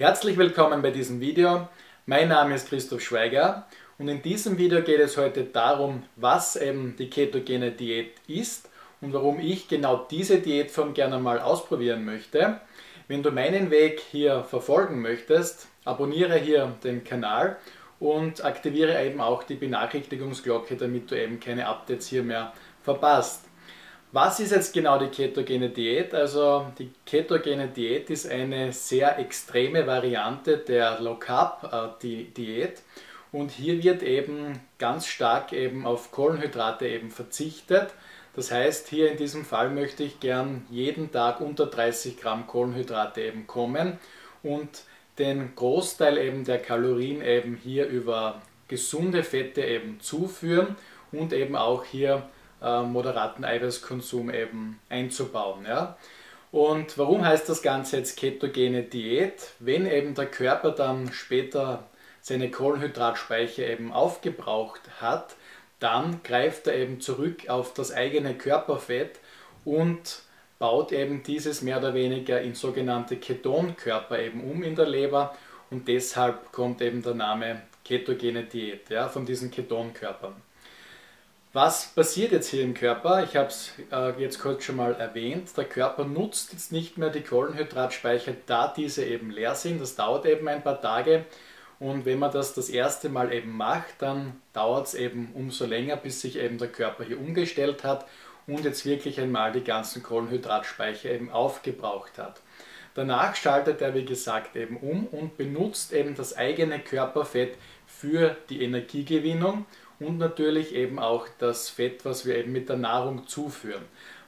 Herzlich willkommen bei diesem Video. Mein Name ist Christoph Schweiger und in diesem Video geht es heute darum, was eben die ketogene Diät ist und warum ich genau diese Diätform gerne mal ausprobieren möchte. Wenn du meinen Weg hier verfolgen möchtest, abonniere hier den Kanal und aktiviere eben auch die Benachrichtigungsglocke, damit du eben keine Updates hier mehr verpasst. Was ist jetzt genau die ketogene Diät? Also die ketogene Diät ist eine sehr extreme Variante der Low Carb äh, Diät und hier wird eben ganz stark eben auf Kohlenhydrate eben verzichtet. Das heißt, hier in diesem Fall möchte ich gern jeden Tag unter 30 Gramm Kohlenhydrate eben kommen und den Großteil eben der Kalorien eben hier über gesunde Fette eben zuführen und eben auch hier äh, moderaten Eiweißkonsum eben einzubauen. Ja? Und warum heißt das Ganze jetzt ketogene Diät? Wenn eben der Körper dann später seine Kohlenhydratspeicher eben aufgebraucht hat, dann greift er eben zurück auf das eigene Körperfett und baut eben dieses mehr oder weniger in sogenannte Ketonkörper eben um in der Leber und deshalb kommt eben der Name ketogene Diät ja, von diesen Ketonkörpern. Was passiert jetzt hier im Körper? Ich habe es äh, jetzt kurz schon mal erwähnt. Der Körper nutzt jetzt nicht mehr die Kohlenhydratspeicher, da diese eben leer sind. Das dauert eben ein paar Tage. Und wenn man das das erste Mal eben macht, dann dauert es eben umso länger, bis sich eben der Körper hier umgestellt hat und jetzt wirklich einmal die ganzen Kohlenhydratspeicher eben aufgebraucht hat. Danach schaltet er, wie gesagt, eben um und benutzt eben das eigene Körperfett für die Energiegewinnung und natürlich eben auch das Fett, was wir eben mit der Nahrung zuführen.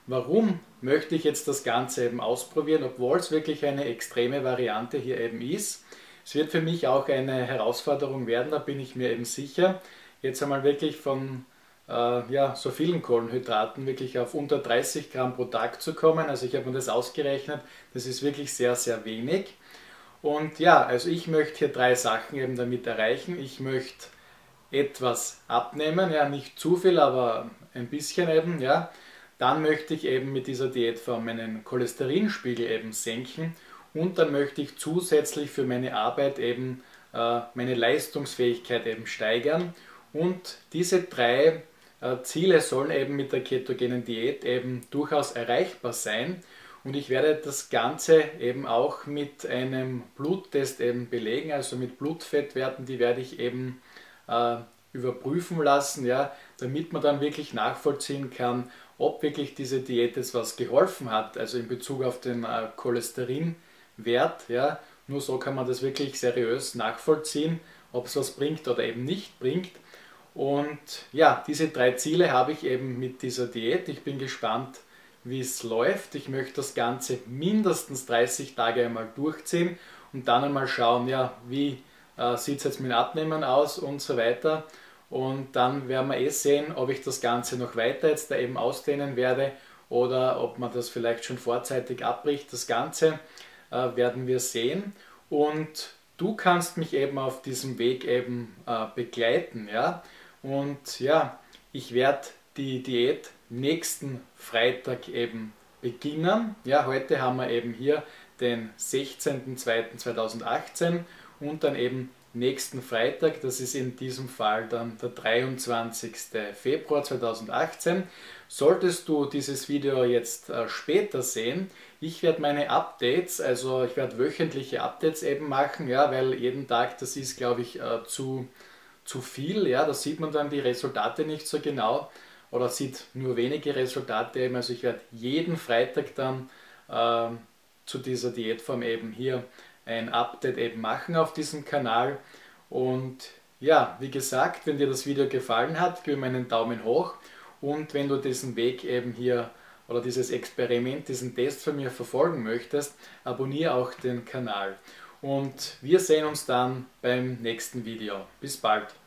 Warum möchte ich jetzt das Ganze eben ausprobieren, obwohl es wirklich eine extreme Variante hier eben ist? Es wird für mich auch eine Herausforderung werden, da bin ich mir eben sicher. Jetzt einmal wirklich von äh, ja, so vielen Kohlenhydraten wirklich auf unter 30 Gramm pro Tag zu kommen. Also ich habe mir das ausgerechnet, das ist wirklich sehr, sehr wenig. Und ja, also ich möchte hier drei Sachen eben damit erreichen. Ich möchte etwas abnehmen, ja, nicht zu viel, aber ein bisschen eben, ja, dann möchte ich eben mit dieser Diätform meinen Cholesterinspiegel eben senken und dann möchte ich zusätzlich für meine Arbeit eben äh, meine Leistungsfähigkeit eben steigern. Und diese drei äh, Ziele sollen eben mit der ketogenen Diät eben durchaus erreichbar sein. Und ich werde das Ganze eben auch mit einem Bluttest eben belegen, also mit Blutfettwerten, die werde ich eben äh, überprüfen lassen, ja, damit man dann wirklich nachvollziehen kann, ob wirklich diese Diät jetzt was geholfen hat, also in Bezug auf den äh, Cholesterinwert. Ja. Nur so kann man das wirklich seriös nachvollziehen, ob es was bringt oder eben nicht bringt. Und ja, diese drei Ziele habe ich eben mit dieser Diät. Ich bin gespannt, wie es läuft. Ich möchte das Ganze mindestens 30 Tage einmal durchziehen und dann einmal schauen, ja, wie äh, sieht es jetzt mit Abnehmen aus und so weiter. Und dann werden wir eh sehen, ob ich das Ganze noch weiter jetzt da eben ausdehnen werde oder ob man das vielleicht schon vorzeitig abbricht. Das Ganze äh, werden wir sehen. Und du kannst mich eben auf diesem Weg eben äh, begleiten. Ja? Und ja, ich werde die Diät nächsten Freitag eben beginnen. Ja, heute haben wir eben hier den 16.02.2018 und dann eben nächsten Freitag, das ist in diesem Fall dann der 23. Februar 2018. Solltest du dieses Video jetzt äh, später sehen, ich werde meine Updates, also ich werde wöchentliche Updates eben machen, ja, weil jeden Tag, das ist glaube ich äh, zu, zu viel, ja, da sieht man dann die Resultate nicht so genau oder sieht nur wenige Resultate eben, also ich werde jeden Freitag dann äh, zu dieser Diätform eben hier ein Update eben machen auf diesem Kanal. Und ja, wie gesagt, wenn dir das Video gefallen hat, gib mir einen Daumen hoch und wenn du diesen Weg eben hier oder dieses Experiment, diesen Test von mir verfolgen möchtest, abonniere auch den Kanal. Und wir sehen uns dann beim nächsten Video. Bis bald.